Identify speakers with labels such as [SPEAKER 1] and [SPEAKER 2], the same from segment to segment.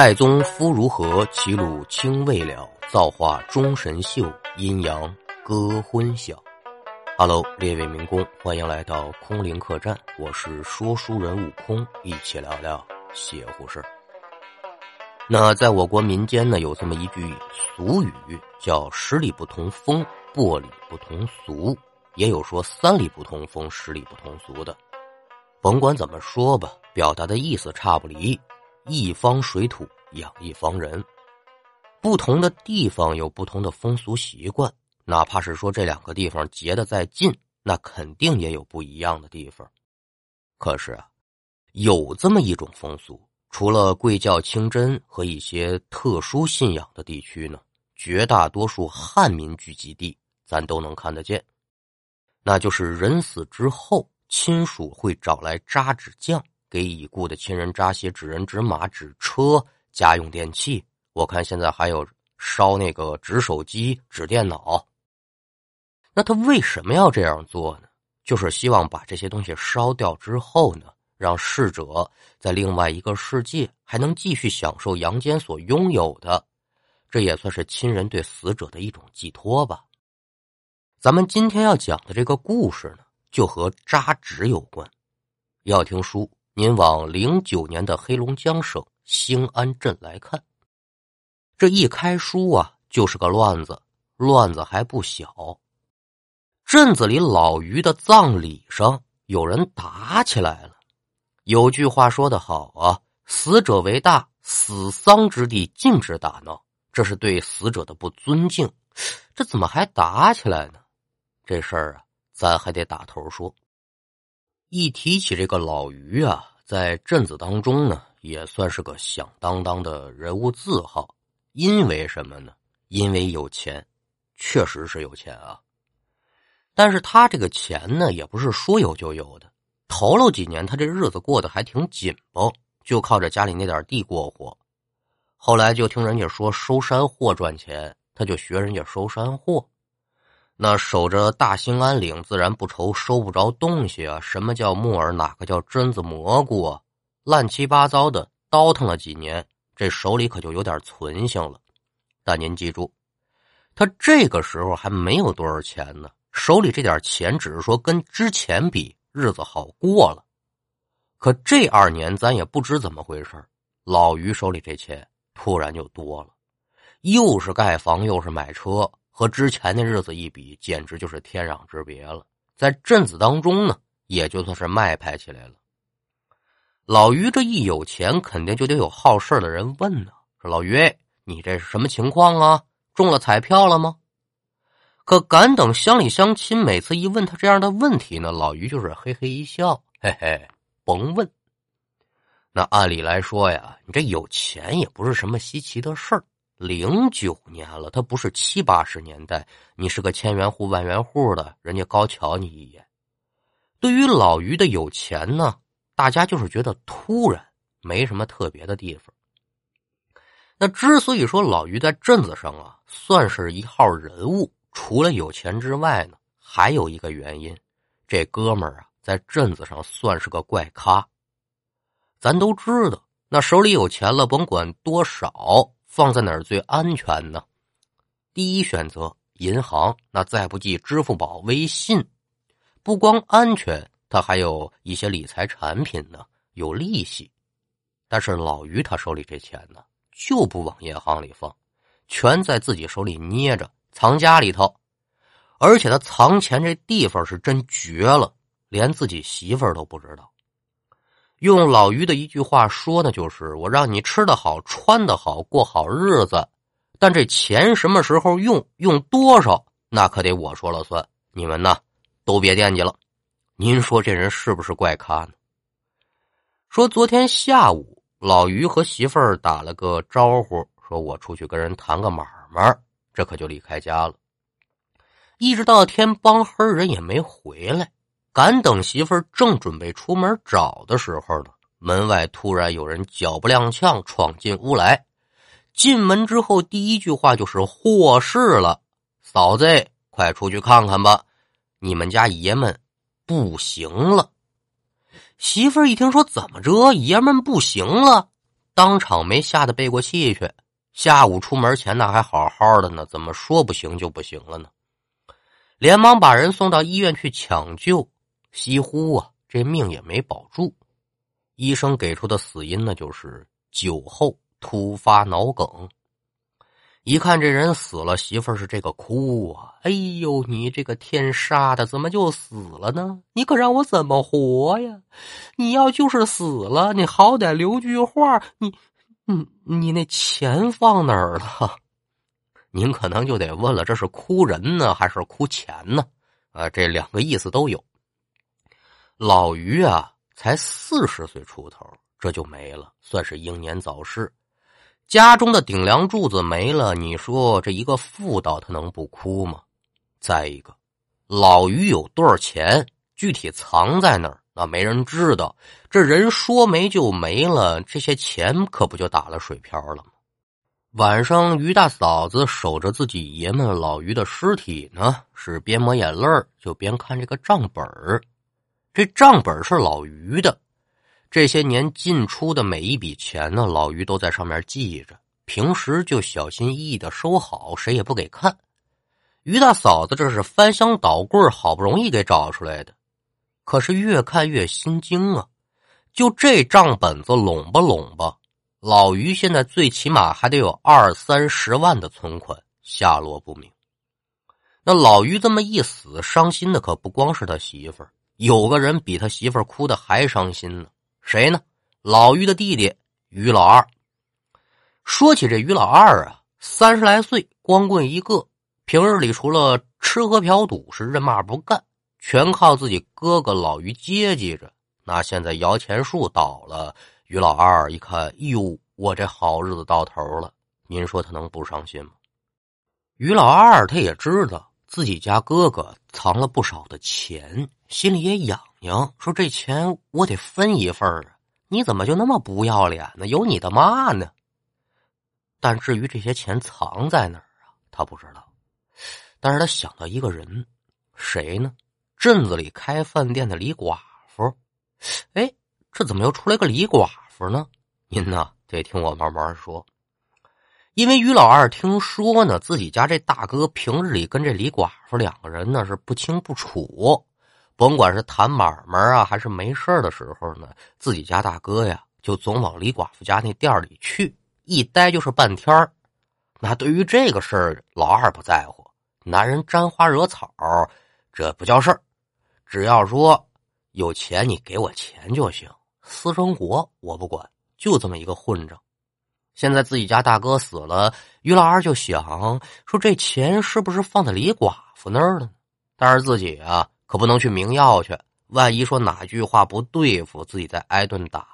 [SPEAKER 1] 代宗夫如何？齐鲁青未了，造化钟神秀，阴阳割昏晓。Hello，列位民工，欢迎来到空灵客栈，我是说书人悟空，一起聊聊邪乎事那在我国民间呢，有这么一句俗语，叫“十里不同风，薄里不同俗”，也有说“三里不同风，十里不同俗”的。甭管怎么说吧，表达的意思差不离。一方水土养一方人，不同的地方有不同的风俗习惯，哪怕是说这两个地方结得再近，那肯定也有不一样的地方。可是啊，有这么一种风俗，除了贵教清真和一些特殊信仰的地区呢，绝大多数汉民聚集地咱都能看得见，那就是人死之后，亲属会找来扎纸匠。给已故的亲人扎些纸人、纸马、纸车、家用电器。我看现在还有烧那个纸手机、纸电脑。那他为什么要这样做呢？就是希望把这些东西烧掉之后呢，让逝者在另外一个世界还能继续享受阳间所拥有的。这也算是亲人对死者的一种寄托吧。咱们今天要讲的这个故事呢，就和扎纸有关。要听书。您往零九年的黑龙江省兴安镇来看，这一开书啊，就是个乱子，乱子还不小。镇子里老于的葬礼上，有人打起来了。有句话说得好啊：“死者为大，死丧之地禁止打闹，这是对死者的不尊敬。”这怎么还打起来呢？这事儿啊，咱还得打头说。一提起这个老于啊，在镇子当中呢，也算是个响当当的人物字号。因为什么呢？因为有钱，确实是有钱啊。但是他这个钱呢，也不是说有就有的。头了几年，他这日子过得还挺紧绷，就靠着家里那点地过活。后来就听人家说收山货赚钱，他就学人家收山货。那守着大兴安岭，自然不愁收不着东西啊！什么叫木耳？哪个叫榛子蘑菇啊？乱七八糟的倒腾了几年，这手里可就有点存性了。但您记住，他这个时候还没有多少钱呢，手里这点钱只是说跟之前比日子好过了。可这二年，咱也不知怎么回事老于手里这钱突然就多了，又是盖房，又是买车。和之前的日子一比，简直就是天壤之别了。在镇子当中呢，也就算是卖派起来了。老于这一有钱，肯定就得有好事的人问呢，说：“老于，你这是什么情况啊？中了彩票了吗？”可敢等乡里乡亲每次一问他这样的问题呢，老于就是嘿嘿一笑：“嘿嘿，甭问。那按理来说呀，你这有钱也不是什么稀奇的事儿。”零九年了，他不是七八十年代，你是个千元户、万元户的，人家高瞧你一眼。对于老于的有钱呢，大家就是觉得突然，没什么特别的地方。那之所以说老于在镇子上啊算是一号人物，除了有钱之外呢，还有一个原因，这哥们儿啊在镇子上算是个怪咖。咱都知道，那手里有钱了，甭管多少。放在哪儿最安全呢？第一选择银行，那再不济支付宝、微信。不光安全，它还有一些理财产品呢，有利息。但是老于他手里这钱呢，就不往银行里放，全在自己手里捏着，藏家里头。而且他藏钱这地方是真绝了，连自己媳妇儿都不知道。用老于的一句话说呢，就是我让你吃得好、穿得好、过好日子，但这钱什么时候用、用多少，那可得我说了算。你们呢，都别惦记了。您说这人是不是怪咖呢？说昨天下午，老于和媳妇儿打了个招呼，说我出去跟人谈个买卖，这可就离开家了。一直到天帮黑，人也没回来。赶等媳妇儿正准备出门找的时候呢，门外突然有人脚不踉跄闯进屋来。进门之后，第一句话就是“祸事了，嫂子，快出去看看吧，你们家爷们不行了。”媳妇儿一听说怎么着，爷们不行了，当场没吓得背过气去。下午出门前那还好好的呢，怎么说不行就不行了呢？连忙把人送到医院去抢救，稀乎啊，这命也没保住。医生给出的死因呢，就是酒后突发脑梗。一看这人死了，媳妇儿是这个哭啊！哎呦，你这个天杀的，怎么就死了呢？你可让我怎么活呀？你要就是死了，你好歹留句话，你，你，你那钱放哪儿了？您可能就得问了，这是哭人呢，还是哭钱呢？啊，这两个意思都有。老于啊，才四十岁出头，这就没了，算是英年早逝。家中的顶梁柱子没了，你说这一个妇道他能不哭吗？再一个，老于有多少钱，具体藏在哪儿，那没人知道。这人说没就没了，这些钱可不就打了水漂了吗？晚上，于大嫂子守着自己爷们老于的尸体呢，是边抹眼泪就边看这个账本儿这账本是老于的。这些年进出的每一笔钱呢，老于都在上面记着，平时就小心翼翼的收好，谁也不给看。于大嫂子这是翻箱倒柜，好不容易给找出来的，可是越看越心惊啊！就这账本子拢吧拢吧，老于现在最起码还得有二三十万的存款，下落不明。那老于这么一死，伤心的可不光是他媳妇儿，有个人比他媳妇哭的还伤心呢。谁呢？老于的弟弟于老二。说起这于老二啊，三十来岁，光棍一个，平日里除了吃喝嫖赌是认骂不干，全靠自己哥哥老于接济着。那现在摇钱树倒了，于老二一看，哟，我这好日子到头了。您说他能不伤心吗？于老二他也知道自己家哥哥藏了不少的钱，心里也痒。痒说：“这钱我得分一份啊！你怎么就那么不要脸呢？有你的妈呢！”但至于这些钱藏在哪儿啊，他不知道。但是他想到一个人，谁呢？镇子里开饭店的李寡妇。哎，这怎么又出来个李寡妇呢？您呢，得听我慢慢说。因为于老二听说呢，自己家这大哥平日里跟这李寡妇两个人呢是不清不楚。甭管是谈买卖啊，还是没事的时候呢，自己家大哥呀，就总往李寡妇家那店里去，一待就是半天那对于这个事儿，老二不在乎，男人沾花惹草，这不叫事儿。只要说有钱，你给我钱就行，私生活我不管。就这么一个混账。现在自己家大哥死了，于老二就想说，这钱是不是放在李寡妇那儿了？但是自己啊。可不能去明要去，万一说哪句话不对付，自己再挨顿打。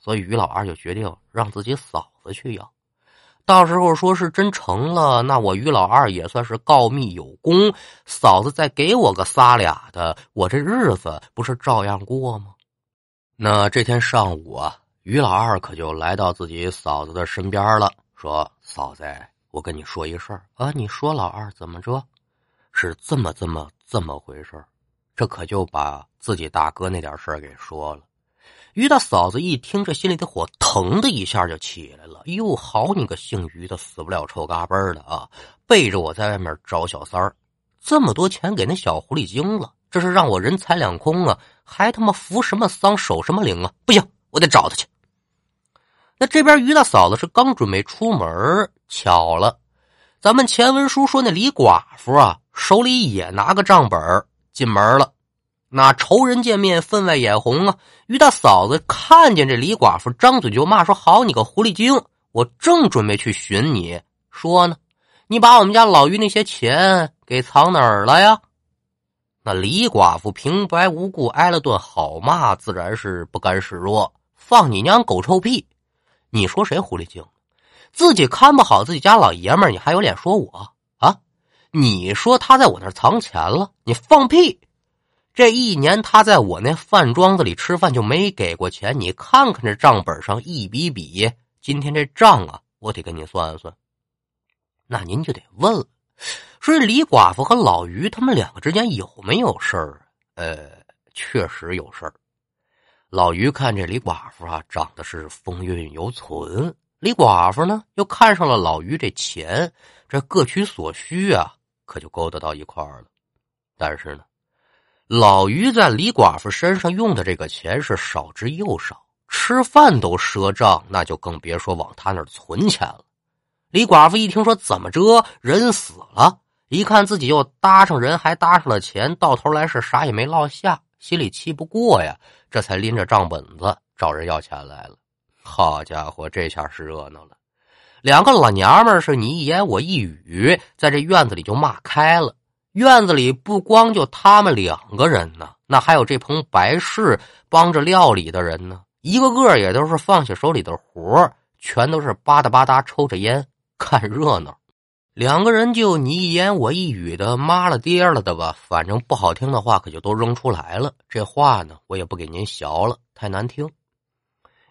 [SPEAKER 1] 所以于老二就决定让自己嫂子去要。到时候说是真成了，那我于老二也算是告密有功。嫂子再给我个仨俩的，我这日子不是照样过吗？那这天上午啊，于老二可就来到自己嫂子的身边了，说：“嫂子，我跟你说一事儿啊，你说老二怎么着？是这么这么这么回事儿。”这可就把自己大哥那点事儿给说了。于大嫂子一听，这心里的火腾的一下就起来了。哟，好你个姓于的，死不了臭嘎嘣的啊！背着我在外面找小三儿，这么多钱给那小狐狸精了，这是让我人财两空啊！还他妈扶什么丧，守什么灵啊！不行，我得找他去。那这边于大嫂子是刚准备出门，巧了，咱们前文书说那李寡妇啊，手里也拿个账本进门了，那仇人见面分外眼红啊！于大嫂子看见这李寡妇，张嘴就骂说：“好你个狐狸精！我正准备去寻你，说呢，你把我们家老于那些钱给藏哪儿了呀？”那李寡妇平白无故挨了顿好骂，自然是不甘示弱。放你娘狗臭屁！你说谁狐狸精？自己看不好自己家老爷们儿，你还有脸说我啊？你说他在我那儿藏钱了？你放屁！这一年他在我那饭庄子里吃饭就没给过钱。你看看这账本上一笔笔，今天这账啊，我得跟你算算。那您就得问了，说李寡妇和老于他们两个之间有没有事儿？呃，确实有事儿。老于看这李寡妇啊，长得是风韵犹存。李寡妇呢，又看上了老于这钱，这各取所需啊，可就勾搭到一块儿了。但是呢，老于在李寡妇身上用的这个钱是少之又少，吃饭都赊账，那就更别说往他那儿存钱了。李寡妇一听说怎么着，人死了，一看自己又搭上人，还搭上了钱，到头来是啥也没落下。心里气不过呀，这才拎着账本子找人要钱来了。好家伙，这下是热闹了，两个老娘们是你一言我一语，在这院子里就骂开了。院子里不光就他们两个人呢，那还有这棚白事帮着料理的人呢，一个个也都是放下手里的活全都是吧嗒吧嗒抽着烟看热闹。两个人就你一言我一语的妈了爹了的吧，反正不好听的话可就都扔出来了。这话呢，我也不给您学了，太难听。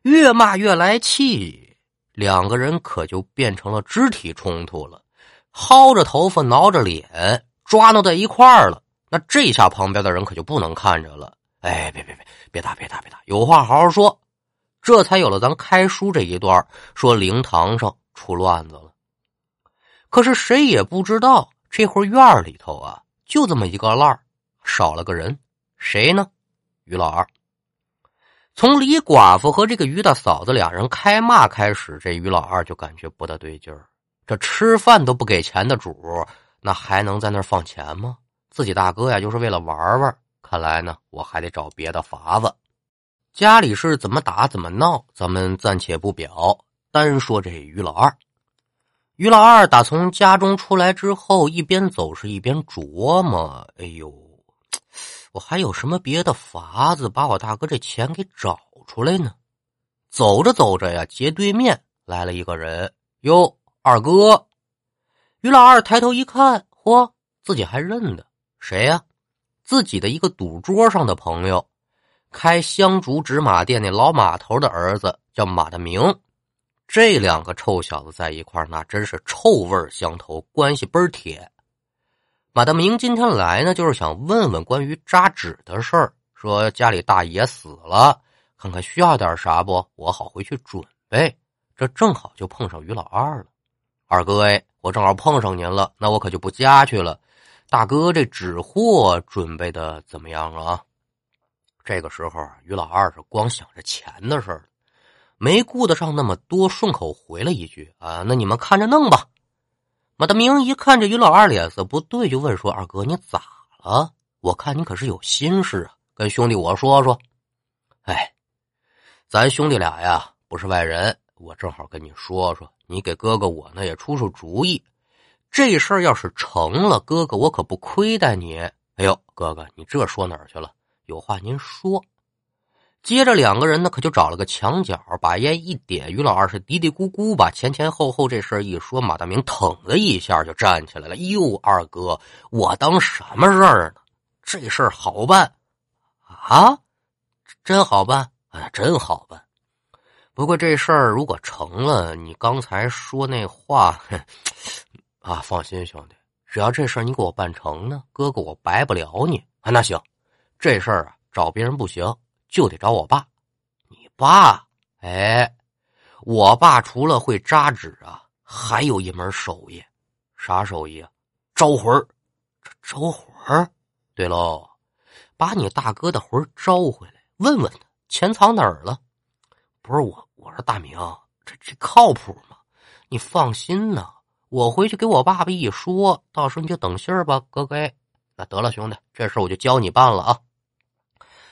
[SPEAKER 1] 越骂越来气，两个人可就变成了肢体冲突了，薅着头发，挠着脸，抓挠在一块儿了。那这下旁边的人可就不能看着了。哎，别别别，别打别打别打，有话好好说。这才有了咱开书这一段，说灵堂上出乱子了。可是谁也不知道，这会儿院里头啊，就这么一个烂儿，少了个人，谁呢？于老二。从李寡妇和这个于大嫂子俩人开骂开始，这于老二就感觉不大对劲儿。这吃饭都不给钱的主，那还能在那儿放钱吗？自己大哥呀，就是为了玩玩。看来呢，我还得找别的法子。家里是怎么打怎么闹，咱们暂且不表，单说这于老二。于老二打从家中出来之后，一边走是一边琢磨：“哎呦，我还有什么别的法子把我大哥这钱给找出来呢？”走着走着呀，街对面来了一个人，哟，二哥。于老二抬头一看，嚯，自己还认得谁呀？自己的一个赌桌上的朋友，开香烛纸马店那老马头的儿子，叫马大明。这两个臭小子在一块那真是臭味相投，关系倍儿铁。马大明今天来呢，就是想问问关于扎纸的事儿，说家里大爷死了，看看需要点啥不，我好回去准备。这正好就碰上于老二了。二哥哎，我正好碰上您了，那我可就不家去了。大哥，这纸货准备的怎么样啊？这个时候，于老二是光想着钱的事儿。没顾得上那么多，顺口回了一句：“啊，那你们看着弄吧。”马大明一看这于老二脸色不对，就问说：“二哥，你咋了？我看你可是有心事啊，跟兄弟我说说。”哎，咱兄弟俩呀，不是外人，我正好跟你说说，你给哥哥我呢也出出主意。这事儿要是成了，哥哥我可不亏待你。哎呦，哥哥，你这说哪儿去了？有话您说。接着两个人呢，可就找了个墙角，把烟一点。于老二是嘀嘀咕咕把前前后后这事一说，马大明腾的一下就站起来了。哟，二哥，我当什么事儿呢？这事儿好办啊，真好办，哎，真好办。不过这事儿如果成了，你刚才说那话，啊，放心，兄弟，只要这事儿你给我办成呢，哥哥我白不了你。啊，那行，这事儿啊，找别人不行。就得找我爸，你爸，哎，我爸除了会扎纸啊，还有一门手艺，啥手艺啊？招魂儿，招魂。对喽，把你大哥的魂招回来，问问他钱藏哪儿了。不是我，我说大明，这这靠谱吗？你放心呐，我回去给我爸爸一说，到时候你就等信儿吧，哥哥。那得了，兄弟，这事我就教你办了啊。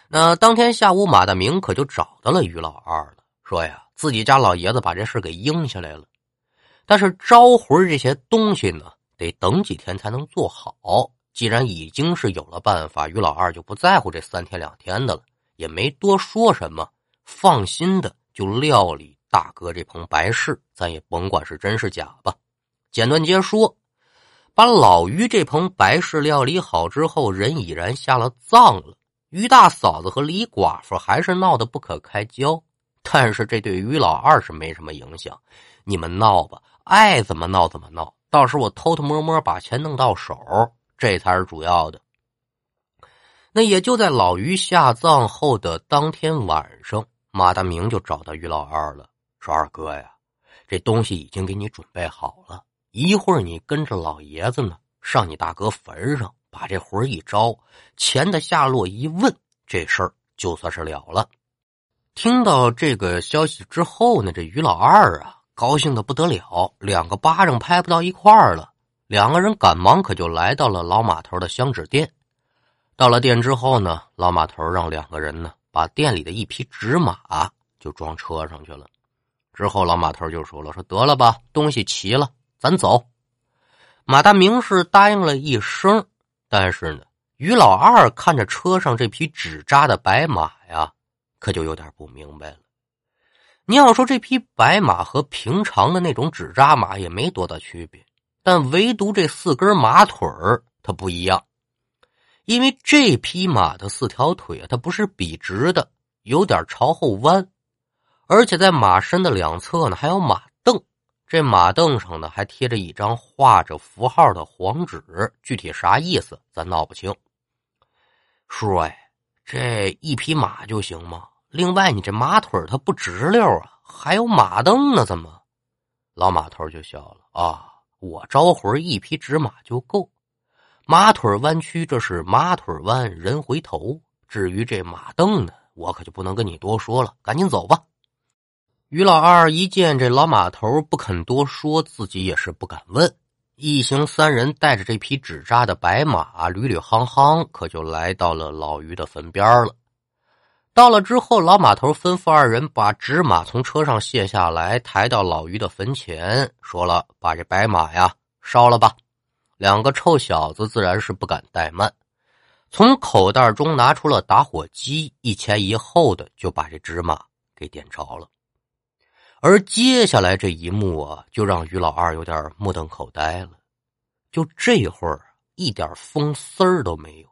[SPEAKER 1] 那当天下午，马大明可就找到了于老二了，说呀，自己家老爷子把这事给应下来了，但是招魂这些东西呢，得等几天才能做好。既然已经是有了办法，于老二就不在乎这三天两天的了，也没多说什么，放心的就料理大哥这棚白事，咱也甭管是真是假吧。简短截说，把老于这棚白事料理好之后，人已然下了葬了。于大嫂子和李寡妇还是闹得不可开交，但是这对于老二是没什么影响。你们闹吧，爱怎么闹怎么闹，到时候我偷偷摸摸把钱弄到手，这才是主要的。那也就在老于下葬后的当天晚上，马大明就找到于老二了，说：“二哥呀，这东西已经给你准备好了，一会儿你跟着老爷子呢，上你大哥坟上，把这魂一招，钱的下落一问，这事儿就算是了了。”听到这个消息之后呢，这于老二啊，高兴的不得了，两个巴掌拍不到一块儿了。两个人赶忙可就来到了老码头的香纸店。到了店之后呢，老码头让两个人呢把店里的一匹纸马就装车上去了。之后老码头就说了：“说得了吧，东西齐了，咱走。”马大明是答应了一声，但是呢，于老二看着车上这匹纸扎的白马呀，可就有点不明白了。你要说这匹白马和平常的那种纸扎马也没多大区别，但唯独这四根马腿儿它不一样。因为这匹马的四条腿啊，它不是笔直的，有点朝后弯，而且在马身的两侧呢还有马，这马凳上呢还贴着一张画着符号的黄纸，具体啥意思咱闹不清。叔哎，这一匹马就行吗？另外你这马腿它不直溜啊，还有马凳呢，怎么？老马头就笑了啊，我招魂一匹纸马就够。马腿弯曲，这是马腿弯，人回头。至于这马凳呢，我可就不能跟你多说了，赶紧走吧。于老二一见这老马头不肯多说，自己也是不敢问。一行三人带着这匹纸扎的白马，屡屡夯夯，可就来到了老于的坟边了。到了之后，老马头吩咐二人把纸马从车上卸下来，抬到老于的坟前，说了：“把这白马呀烧了吧。”两个臭小子自然是不敢怠慢，从口袋中拿出了打火机，一前一后的就把这纸马给点着了。而接下来这一幕啊，就让于老二有点目瞪口呆了。就这会儿，一点风丝儿都没有。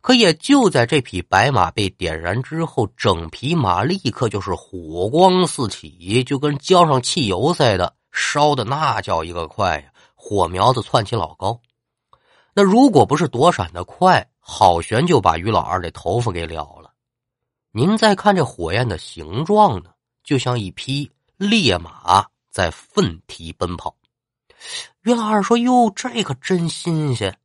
[SPEAKER 1] 可也就在这匹白马被点燃之后，整匹马立刻就是火光四起，就跟浇上汽油似的，烧的那叫一个快呀！火苗子窜起老高，那如果不是躲闪的快，好悬就把于老二的头发给燎了。您再看这火焰的形状呢，就像一匹烈马在奋蹄奔跑。于老二说：“哟，这可真新鲜！”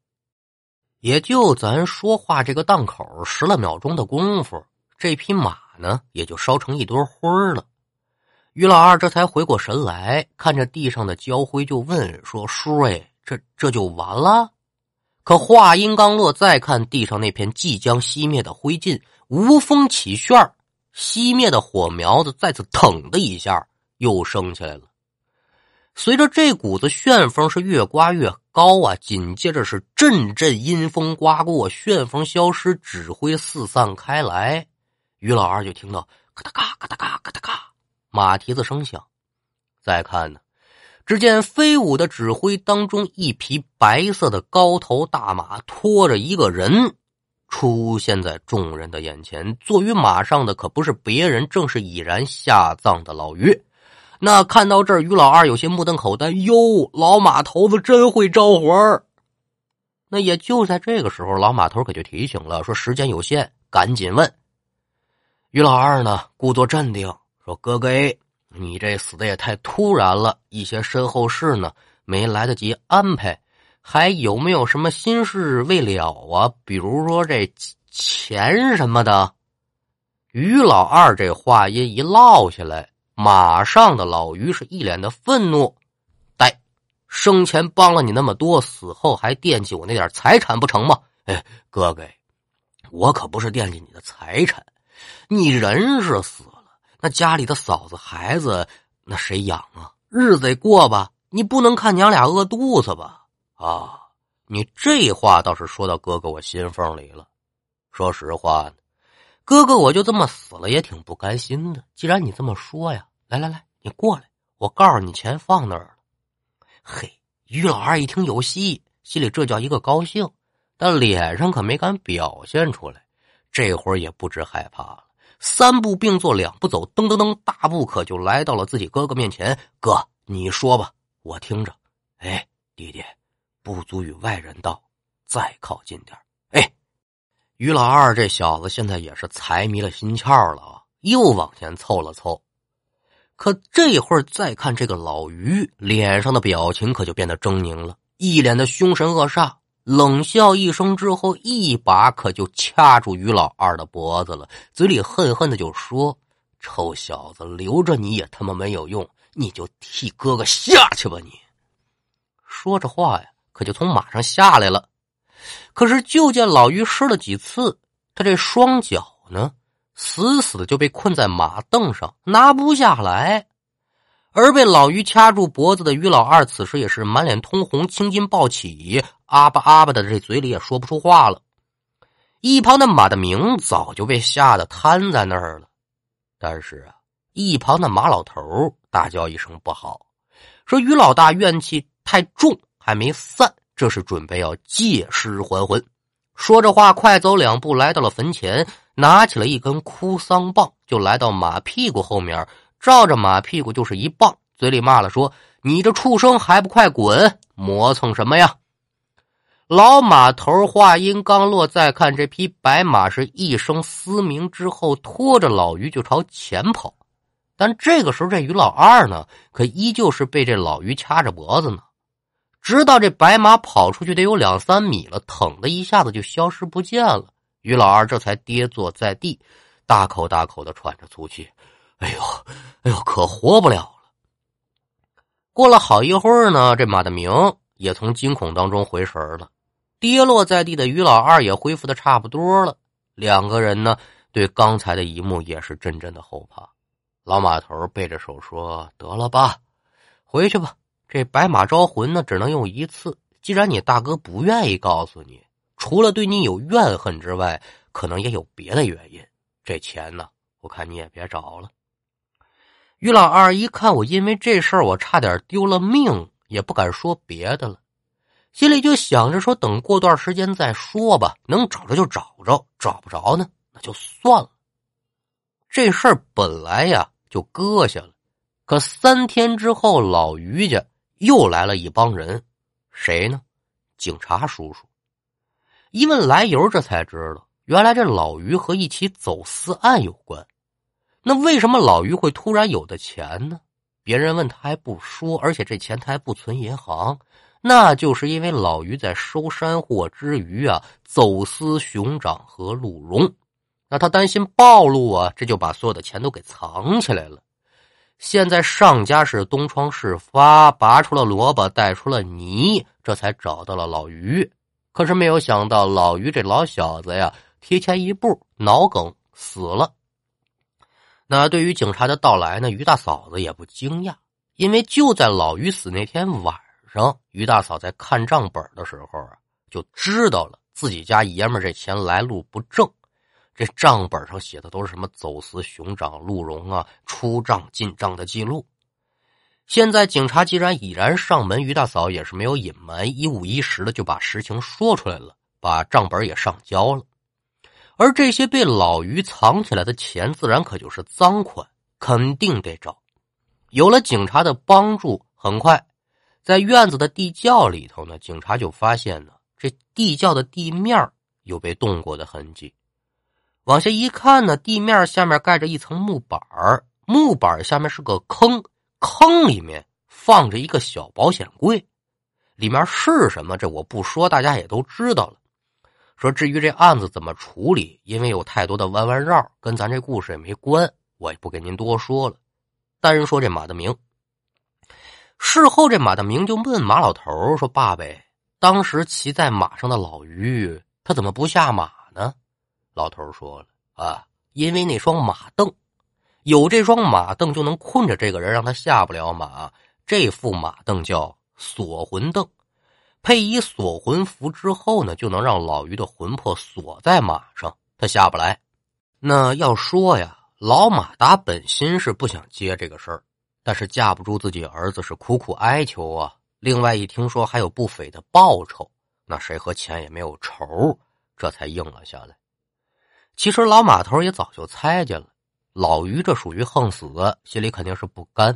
[SPEAKER 1] 也就咱说话这个档口，十来秒钟的功夫，这匹马呢也就烧成一堆灰了。于老二这才回过神来，看着地上的焦灰，就问说：“叔哎，这这就完了？”可话音刚落，再看地上那片即将熄灭的灰烬，无风起旋熄灭的火苗子再次腾的一下又升起来了。随着这股子旋风是越刮越高啊，紧接着是阵阵阴风刮过，旋风消失，指挥四散开来。于老二就听到咔嗒咔咔嗒咔咔嗒咔。马蹄子声响，再看呢，只见飞舞的指挥当中，一匹白色的高头大马拖着一个人出现在众人的眼前。坐于马上的可不是别人，正是已然下葬的老于。那看到这儿，于老二有些目瞪口呆。哟，老马头子真会招魂儿。那也就在这个时候，老马头可就提醒了，说时间有限，赶紧问。于老二呢，故作镇定。说哥哥，你这死的也太突然了，一些身后事呢没来得及安排，还有没有什么心事未了啊？比如说这钱什么的。于老二这话音一落下来，马上的老于是一脸的愤怒：“呆，生前帮了你那么多，死后还惦记我那点财产不成吗？哎，哥哥，我可不是惦记你的财产，你人是死了。”那家里的嫂子孩子，那谁养啊？日子得过吧？你不能看娘俩饿肚子吧？啊，你这话倒是说到哥哥我心缝里了。说实话，哥哥我就这么死了也挺不甘心的。既然你这么说呀，来来来，你过来，我告诉你钱放那儿了。嘿，于老二一听有戏，心里这叫一个高兴，但脸上可没敢表现出来。这会儿也不知害怕了。三步并作两步走，噔噔噔，大步可就来到了自己哥哥面前。哥，你说吧，我听着。哎，弟弟，不足与外人道，再靠近点哎，于老二这小子现在也是财迷了心窍了啊，又往前凑了凑。可这会儿再看这个老于脸上的表情，可就变得狰狞了，一脸的凶神恶煞，冷笑一声之后，一把可就掐住于老二的脖子了，嘴里恨恨的就说：“臭小子，留着你也他妈没有用，你就替哥哥下去吧！”你说着话呀，可就从马上下来了。可是就见老于试了几次，他这双脚呢？死死的就被困在马凳上，拿不下来。而被老于掐住脖子的于老二，此时也是满脸通红，青筋暴起，啊巴啊巴的，这嘴里也说不出话了。一旁的马的明早就被吓得瘫在那儿了。但是啊，一旁的马老头大叫一声不好，说于老大怨气太重，还没散，这是准备要借尸还魂。说着话，快走两步来到了坟前。拿起了一根哭丧棒，就来到马屁股后面，照着马屁股就是一棒，嘴里骂了说：“你这畜生还不快滚！磨蹭什么呀？”老马头话音刚落，再看这匹白马是一声嘶鸣之后，拖着老于就朝前跑。但这个时候，这于老二呢，可依旧是被这老于掐着脖子呢。直到这白马跑出去得有两三米了，腾的一下子就消失不见了。于老二这才跌坐在地，大口大口的喘着粗气。哎呦，哎呦，可活不了了。过了好一会儿呢，这马大明也从惊恐当中回神了，跌落在地的于老二也恢复的差不多了。两个人呢，对刚才的一幕也是阵阵的后怕。老马头背着手说：“得了吧，回去吧。这白马招魂呢，只能用一次。既然你大哥不愿意告诉你。”除了对你有怨恨之外，可能也有别的原因。这钱呢，我看你也别找了。于老二一看我因为这事儿我差点丢了命，也不敢说别的了，心里就想着说等过段时间再说吧，能找着就找着，找不着呢那就算了。这事儿本来呀就搁下了，可三天之后，老于家又来了一帮人，谁呢？警察叔叔。一问来由，这才知道，原来这老于和一起走私案有关。那为什么老于会突然有的钱呢？别人问他还不说，而且这钱他还不存银行，那就是因为老于在收山货之余啊，走私熊掌和鹿茸。那他担心暴露啊，这就把所有的钱都给藏起来了。现在上家是东窗事发，拔出了萝卜带出了泥，这才找到了老于。可是没有想到，老于这老小子呀，提前一步脑梗死了。那对于警察的到来呢，于大嫂子也不惊讶，因为就在老于死那天晚上，于大嫂在看账本的时候啊，就知道了自己家爷们这钱来路不正。这账本上写的都是什么走私熊掌、鹿茸啊，出账进账的记录。现在警察既然已然上门，于大嫂也是没有隐瞒，一五一十的就把实情说出来了，把账本也上交了。而这些被老于藏起来的钱，自然可就是赃款，肯定得找。有了警察的帮助，很快在院子的地窖里头呢，警察就发现呢，这地窖的地面有被动过的痕迹。往下一看呢，地面下面盖着一层木板木板下面是个坑。坑里面放着一个小保险柜，里面是什么？这我不说，大家也都知道了。说至于这案子怎么处理，因为有太多的弯弯绕，跟咱这故事也没关，我也不跟您多说了。单说这马大明，事后这马大明就问马老头说：“爸呗，当时骑在马上的老于，他怎么不下马呢？”老头说了：“啊，因为那双马凳。”有这双马凳就能困着这个人，让他下不了马。这副马凳叫锁魂凳，配以锁魂符之后呢，就能让老于的魂魄锁在马上，他下不来。那要说呀，老马达本心是不想接这个事儿，但是架不住自己儿子是苦苦哀求啊。另外一听说还有不菲的报酬，那谁和钱也没有仇，这才应了下来。其实老马头也早就猜见了。老于这属于横死，心里肯定是不甘。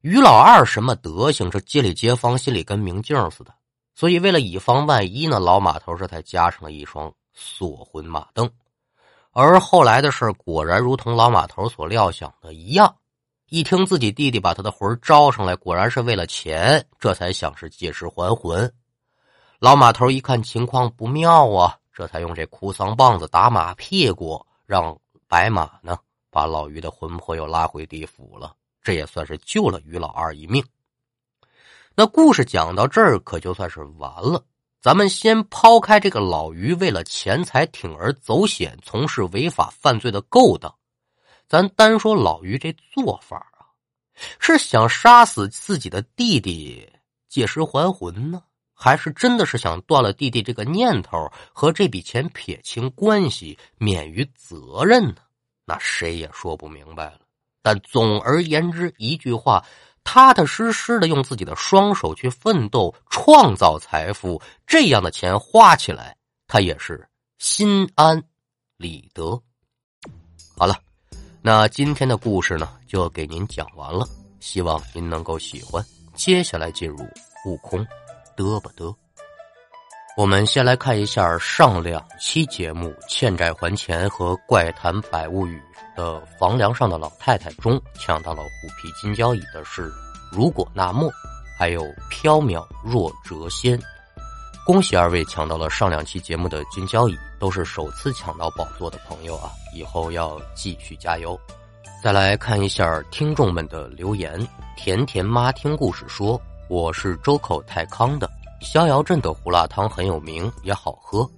[SPEAKER 1] 于老二什么德行？这街里街坊心里跟明镜似的。所以为了以防万一呢，老马头这才加上了一双锁魂马镫。而后来的事果然如同老马头所料想的一样，一听自己弟弟把他的魂招上来，果然是为了钱，这才想是借尸还魂。老马头一看情况不妙啊，这才用这哭丧棒子打马屁股，让白马呢把老于的魂魄又拉回地府了。这也算是救了于老二一命。那故事讲到这儿，可就算是完了。咱们先抛开这个老于为了钱财铤而走险、从事违法犯罪的勾当，咱单说老于这做法啊，是想杀死自己的弟弟借尸还魂呢？还是真的是想断了弟弟这个念头，和这笔钱撇清关系，免于责任呢？那谁也说不明白了。但总而言之，一句话，踏踏实实的用自己的双手去奋斗，创造财富，这样的钱花起来，他也是心安理得。好了，那今天的故事呢，就给您讲完了，希望您能够喜欢。接下来进入悟空。得不得？我们先来看一下上两期节目《欠债还钱》和《怪谈百物语》的房梁上的老太太中抢到了虎皮金交椅的是如果那么，还有缥缈若谪仙。恭喜二位抢到了上两期节目的金交椅，都是首次抢到宝座的朋友啊！以后要继续加油。再来看一下听众们的留言，甜甜妈听故事说。我是周口太康的，逍遥镇的胡辣汤很有名，也好喝。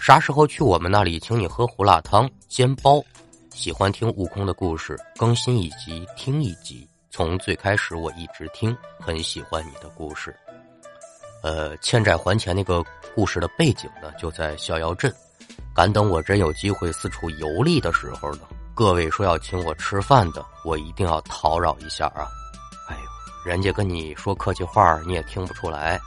[SPEAKER 1] 啥时候去我们那里，请你喝胡辣汤煎包。喜欢听悟空的故事，更新一集听一集。从最开始我一直听，很喜欢你的故事。呃，欠债还钱那个故事的背景呢，就在逍遥镇。敢等我真有机会四处游历的时候呢，各位说要请我吃饭的，我一定要讨扰一下啊。哎呦人家跟你说客气话，你也听不出来，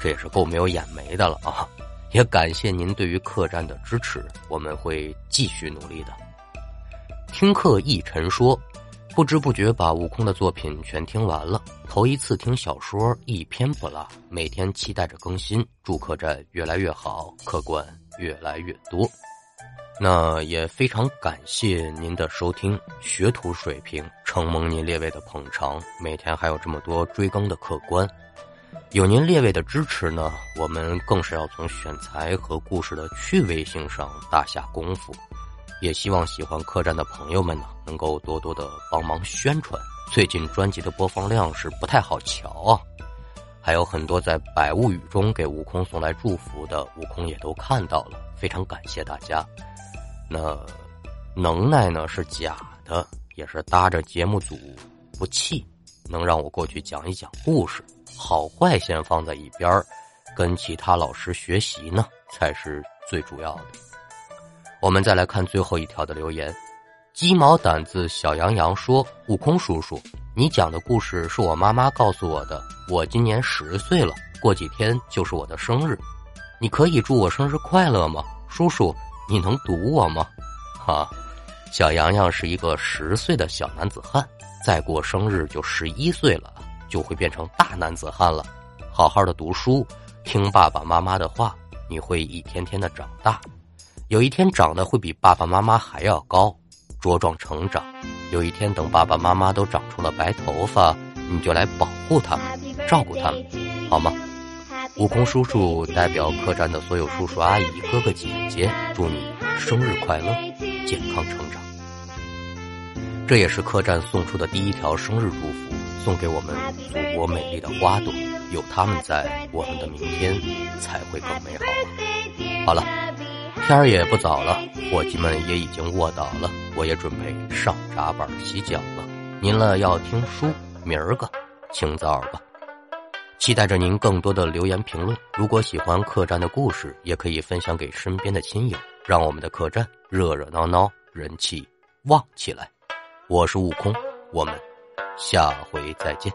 [SPEAKER 1] 这也是够没有眼眉的了啊！也感谢您对于客栈的支持，我们会继续努力的。听客一晨说，不知不觉把悟空的作品全听完了，头一次听小说一篇不落，每天期待着更新，祝客栈越来越好，客官越来越多。那也非常感谢您的收听，学徒水平承蒙您列位的捧场，每天还有这么多追更的客官，有您列位的支持呢，我们更是要从选材和故事的趣味性上大下功夫，也希望喜欢客栈的朋友们呢，能够多多的帮忙宣传。最近专辑的播放量是不太好瞧啊，还有很多在百物语中给悟空送来祝福的，悟空也都看到了，非常感谢大家。那能耐呢是假的，也是搭着节目组不弃，能让我过去讲一讲故事，好坏先放在一边跟其他老师学习呢才是最主要的。我们再来看最后一条的留言，鸡毛掸子小羊羊说：“悟空叔叔，你讲的故事是我妈妈告诉我的，我今年十岁了，过几天就是我的生日，你可以祝我生日快乐吗，叔叔？”你能读我吗？哈，小羊羊是一个十岁的小男子汉，再过生日就十一岁了，就会变成大男子汉了。好好的读书，听爸爸妈妈的话，你会一天天的长大，有一天长得会比爸爸妈妈还要高，茁壮成长。有一天等爸爸妈妈都长出了白头发，你就来保护他们，照顾他们，好吗？悟空叔叔代表客栈的所有叔叔阿姨、哥哥姐姐，祝你生日快乐，健康成长。这也是客栈送出的第一条生日祝福，送给我们祖国美丽的花朵。有他们在，我们的明天才会更美好。好了，天儿也不早了，伙计们也已经卧倒了，我也准备上闸板洗脚了。您了要听书，明儿个清早吧。期待着您更多的留言评论。如果喜欢客栈的故事，也可以分享给身边的亲友，让我们的客栈热热闹闹，人气旺起来。我是悟空，我们下回再见。